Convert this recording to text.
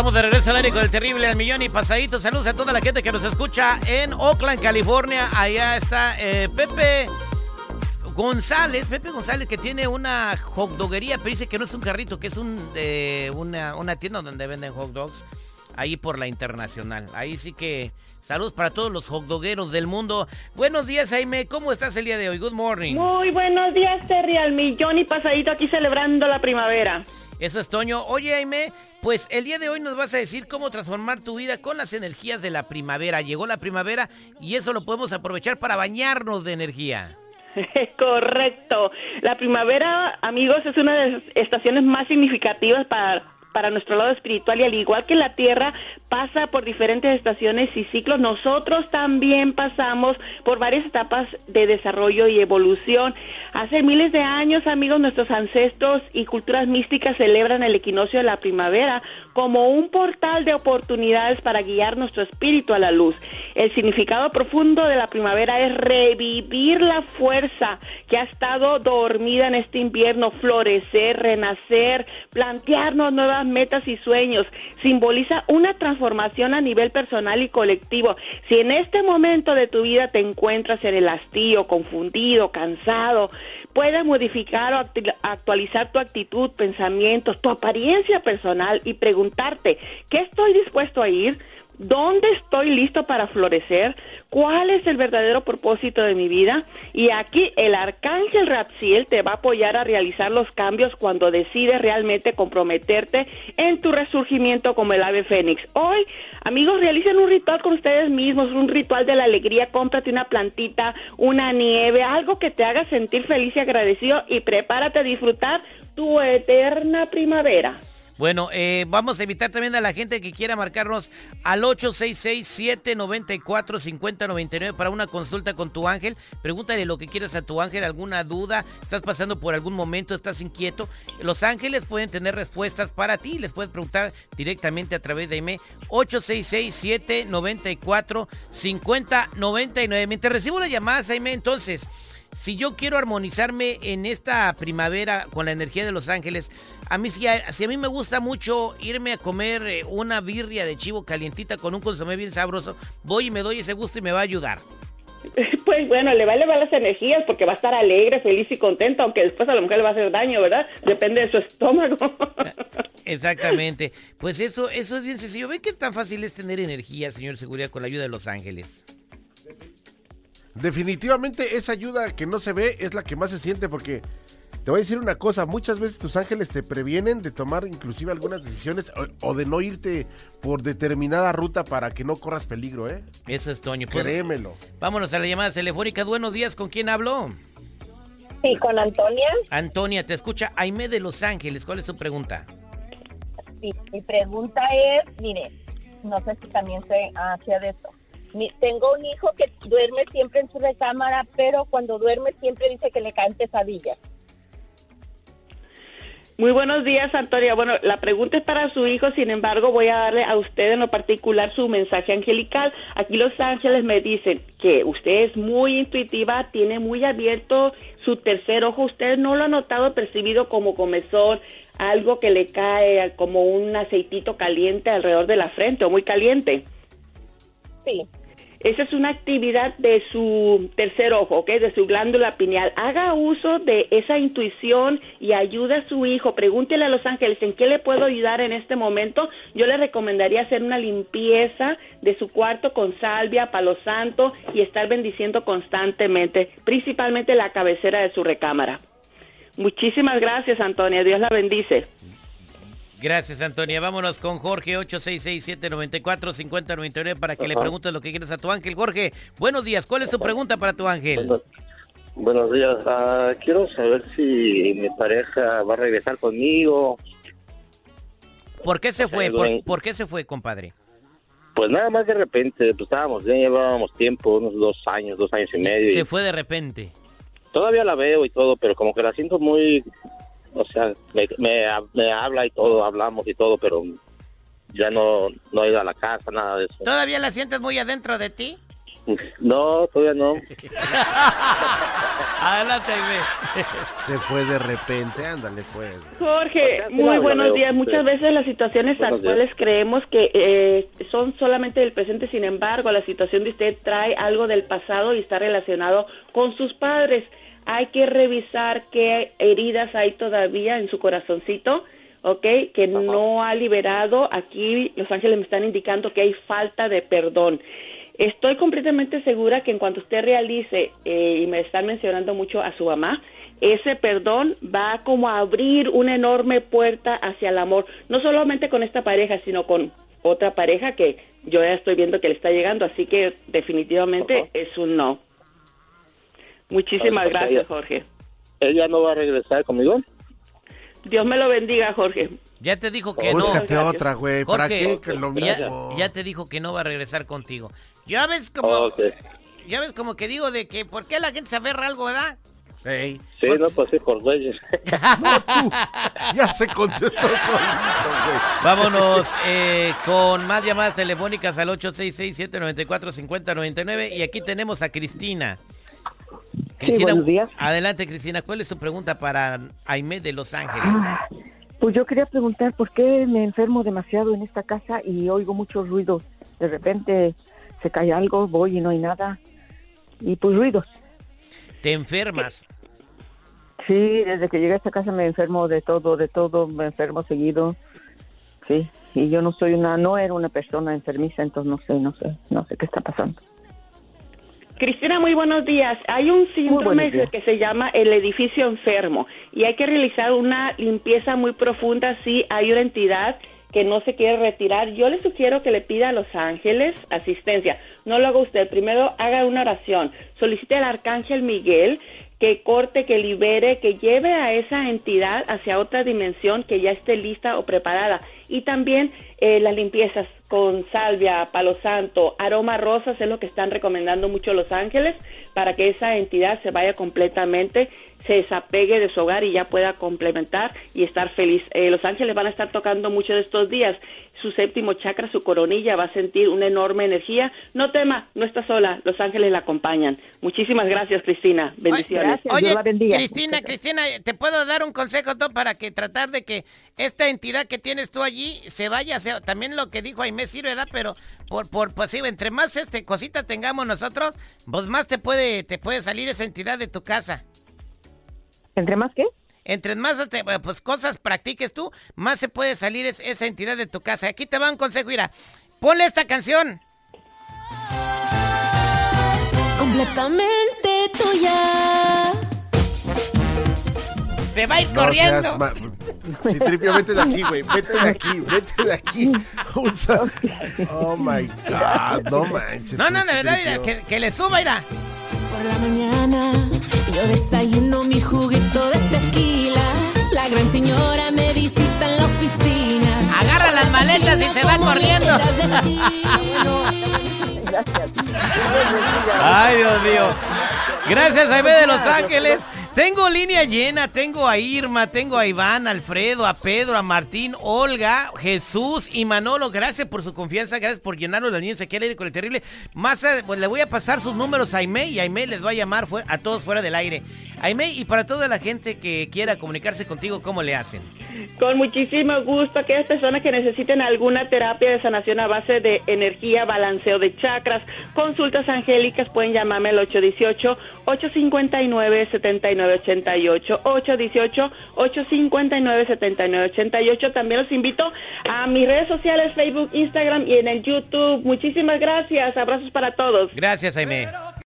Estamos de regreso al aire con el terrible al millón y pasadito. Saludos a toda la gente que nos escucha en Oakland, California. Allá está eh, Pepe González, Pepe González que tiene una hot doguería, pero dice que no es un carrito, que es un, eh, una, tienda donde venden hot dogs ahí por la internacional. Ahí sí que saludos para todos los hot dogueros del mundo. Buenos días, Jaime. ¿Cómo estás el día de hoy? Good morning. Muy buenos días, Terry, al millón y pasadito aquí celebrando la primavera. Eso es Toño. Oye, Jaime, pues el día de hoy nos vas a decir cómo transformar tu vida con las energías de la primavera. Llegó la primavera y eso lo podemos aprovechar para bañarnos de energía. Correcto. La primavera, amigos, es una de las estaciones más significativas para para nuestro lado espiritual y al igual que la Tierra pasa por diferentes estaciones y ciclos, nosotros también pasamos por varias etapas de desarrollo y evolución. Hace miles de años, amigos, nuestros ancestros y culturas místicas celebran el equinoccio de la primavera como un portal de oportunidades para guiar nuestro espíritu a la luz. El significado profundo de la primavera es revivir la fuerza que ha estado dormida en este invierno, florecer, renacer, plantearnos nuevas metas y sueños. Simboliza una transformación a nivel personal y colectivo. Si en este momento de tu vida te encuentras en el hastío, confundido, cansado, puedes modificar o actualizar tu actitud, pensamientos, tu apariencia personal y preguntarte, ¿qué estoy dispuesto a ir? ¿Dónde estoy listo para florecer? ¿Cuál es el verdadero propósito de mi vida? Y aquí el arcángel Rapsiel te va a apoyar a realizar los cambios cuando decides realmente comprometerte en tu resurgimiento como el ave fénix. Hoy, amigos, realicen un ritual con ustedes mismos, un ritual de la alegría. Cómprate una plantita, una nieve, algo que te haga sentir feliz y agradecido y prepárate a disfrutar tu eterna primavera. Bueno, eh, vamos a invitar también a la gente que quiera marcarnos al 866-794-5099 para una consulta con tu ángel. Pregúntale lo que quieras a tu ángel, alguna duda, estás pasando por algún momento, estás inquieto. Los ángeles pueden tener respuestas para ti, les puedes preguntar directamente a través de email 866-794-5099. Mientras recibo la llamada, Jaime, entonces si yo quiero armonizarme en esta primavera con la energía de Los Ángeles, a mí si a, si a mí me gusta mucho irme a comer eh, una birria de chivo calientita con un consomé bien sabroso, voy y me doy ese gusto y me va a ayudar. Pues bueno, le va a elevar las energías porque va a estar alegre, feliz y contento, aunque después a la mujer le va a hacer daño, ¿verdad? Depende de su estómago. Exactamente. Pues eso, eso es bien sencillo. ¿Ve qué tan fácil es tener energía, señor Seguridad, con la ayuda de los ángeles? Definitivamente esa ayuda que no se ve es la que más se siente porque te voy a decir una cosa, muchas veces tus ángeles te previenen de tomar inclusive algunas decisiones o, de no irte por determinada ruta para que no corras peligro, ¿eh? Eso es Toño. Pues, Créemelo. Vámonos a la llamada telefónica. Buenos días, ¿con quién hablo? Sí, con Antonia. Antonia, te escucha Aime de Los Ángeles. ¿Cuál es tu pregunta? Sí, mi pregunta es, mire, no sé si también se hacía de esto tengo un hijo que duerme siempre en su recámara, pero cuando duerme siempre dice que le caen pesadillas. Muy buenos días, Antonia. Bueno, la pregunta es para su hijo, sin embargo, voy a darle a usted en lo particular su mensaje angelical. Aquí los ángeles me dicen que usted es muy intuitiva, tiene muy abierto su tercer ojo. Usted no lo ha notado percibido como comezón, algo que le cae como un aceitito caliente alrededor de la frente o muy caliente. Sí. Esa es una actividad de su tercer ojo, ¿ok? De su glándula pineal. Haga uso de esa intuición y ayude a su hijo. Pregúntele a los ángeles en qué le puedo ayudar en este momento. Yo le recomendaría hacer una limpieza de su cuarto con salvia, palo santo y estar bendiciendo constantemente, principalmente la cabecera de su recámara. Muchísimas gracias, Antonia. Dios la bendice. Gracias, Antonia. Vámonos con Jorge, 866-794-5099, para que le preguntes lo que quieres a tu ángel. Jorge, buenos días. ¿Cuál es tu pregunta para tu ángel? Buenos, días. Ah, quiero saber si mi pareja va a regresar conmigo. ¿Por qué se fue? ¿Por, qué se fue, compadre? Pues nada más de repente, pues estábamos bien, llevábamos tiempo, unos dos años, dos años y medio. Se fue de repente. Todavía la veo y todo, pero como que la siento muy o sea, me, me, habla y todo, hablamos y todo, pero ya no, no he ido a la casa, nada de eso. ¿Todavía la sientes muy adentro de ti? No, todavía no. Adelante. Se fue de repente, ándale pues. Jorge, muy buenos días. Muchas veces las situaciones Buenos días. actuales creemos que eh, son solamente del presente, sin embargo, la situación de usted trae algo del pasado y está relacionado con sus padres. Hay que revisar qué heridas hay todavía en su corazoncito, ¿ok? Que no ha liberado. Aquí Los Ángeles me están indicando que hay falta de perdón. Estoy completamente segura que en cuanto usted realice, eh, y me están mencionando mucho a su mamá, ese perdón va como a abrir una enorme puerta hacia el amor, no solamente con esta pareja, sino con otra pareja que yo ya estoy viendo que le está llegando, así que definitivamente Ajá. es un no. Muchísimas gracias. Jorge. ¿Ella no va a regresar conmigo? Dios me lo bendiga, Jorge. Ya te dijo que no. Búscate otra, güey. ¿Para qué? Que lo ya, mismo. ya te dijo que no va a regresar contigo. Ya ves como, Ok. ya ves como que digo de que ¿por qué la gente se aferra a algo, verdad? Ey, Sí, no, pues sí, por güeyes. ya se contestó. Vámonos eh, con más llamadas telefónicas al 866-794-5099 y aquí tenemos a Cristina. Buenos días. Adelante, Cristina. ¿Cuál es tu pregunta para Aime de Los Ángeles? Ah, Pues yo quería preguntar por qué me enfermo demasiado en esta casa y oigo muchos ruidos. De repente se cae algo, voy y no hay nada. Y pues ruidos. Te enfermas. Sí, desde que llegué a esta casa me enfermo de todo, de todo, me enfermo seguido. Sí, y yo no soy una, no era una persona enfermiza, entonces no sé, no sé, no sé qué está pasando. Cristina, muy buenos días. Hay un síndrome que se llama el edificio enfermo y hay que realizar una limpieza muy profunda si hay una entidad que no se quiere retirar. Yo le sugiero que le pida a los ángeles asistencia. No lo haga usted. Primero haga una oración. Solicite al arcángel Miguel que corte, que libere, que lleve a esa entidad hacia otra dimensión que ya esté lista o preparada. Y también eh, las limpiezas con salvia, palo santo, aroma rosas es lo que están recomendando mucho los ángeles para que esa entidad se vaya completamente, se desapegue de su hogar y ya pueda complementar y estar feliz. Eh, los ángeles van a estar tocando mucho de estos días. Su séptimo chakra, su coronilla, va a sentir una enorme energía. No tema, no está sola, los ángeles la acompañan. Muchísimas gracias, Cristina. Bendiciones. Gracias, Dios la bendiga. Cristina, Cristina, ¿te puedo dar un consejo tú para que tratar de que esta entidad que tienes tú allí se vaya? También lo que dijo Aimé sirve, ¿verdad? Pero por, por pues sí, entre más este cosita tengamos nosotros, pues más te puede, te puede salir esa entidad de tu casa. ¿Entre más qué? Entre más este, pues, cosas practiques tú, más se puede salir es- esa entidad de tu casa. Aquí te va un consejo, mira. Ponle esta canción. completamente tuya. Se va a ir No corriendo. Seas ma- Sí, tripio, vete de aquí, güey. Vete de aquí, vete de aquí. Oh my God, no manches. no, no, de verdad, mira, que, que le suba, mira. Por la mañana yo desayuno mi juguito de tequila. La gran señora me visita en la oficina. Agarra las maletas y se va corriendo. Gracias. Ay, Dios mío. Gracias, Jaime de Los Ángeles. Tengo línea llena, tengo a Irma, tengo a Iván, a Alfredo, a Pedro, a Martín, Olga, Jesús y Manolo. Gracias por su confianza, gracias por llenarnos las líneas aquí al aire con el terrible. Más pues, le voy a pasar sus números a Aime y Aime les va a llamar a todos fuera del aire. Aime, y para toda la gente que quiera comunicarse contigo, ¿cómo le hacen? Con muchísimo gusto, aquellas personas que necesiten alguna terapia de sanación a base de energía, balanceo de chakras, consultas angélicas, pueden llamarme al 818-859-7988, 818-859-7988. También los invito a mis redes sociales, Facebook, Instagram y en el YouTube. Muchísimas gracias, abrazos para todos. Gracias, Aime.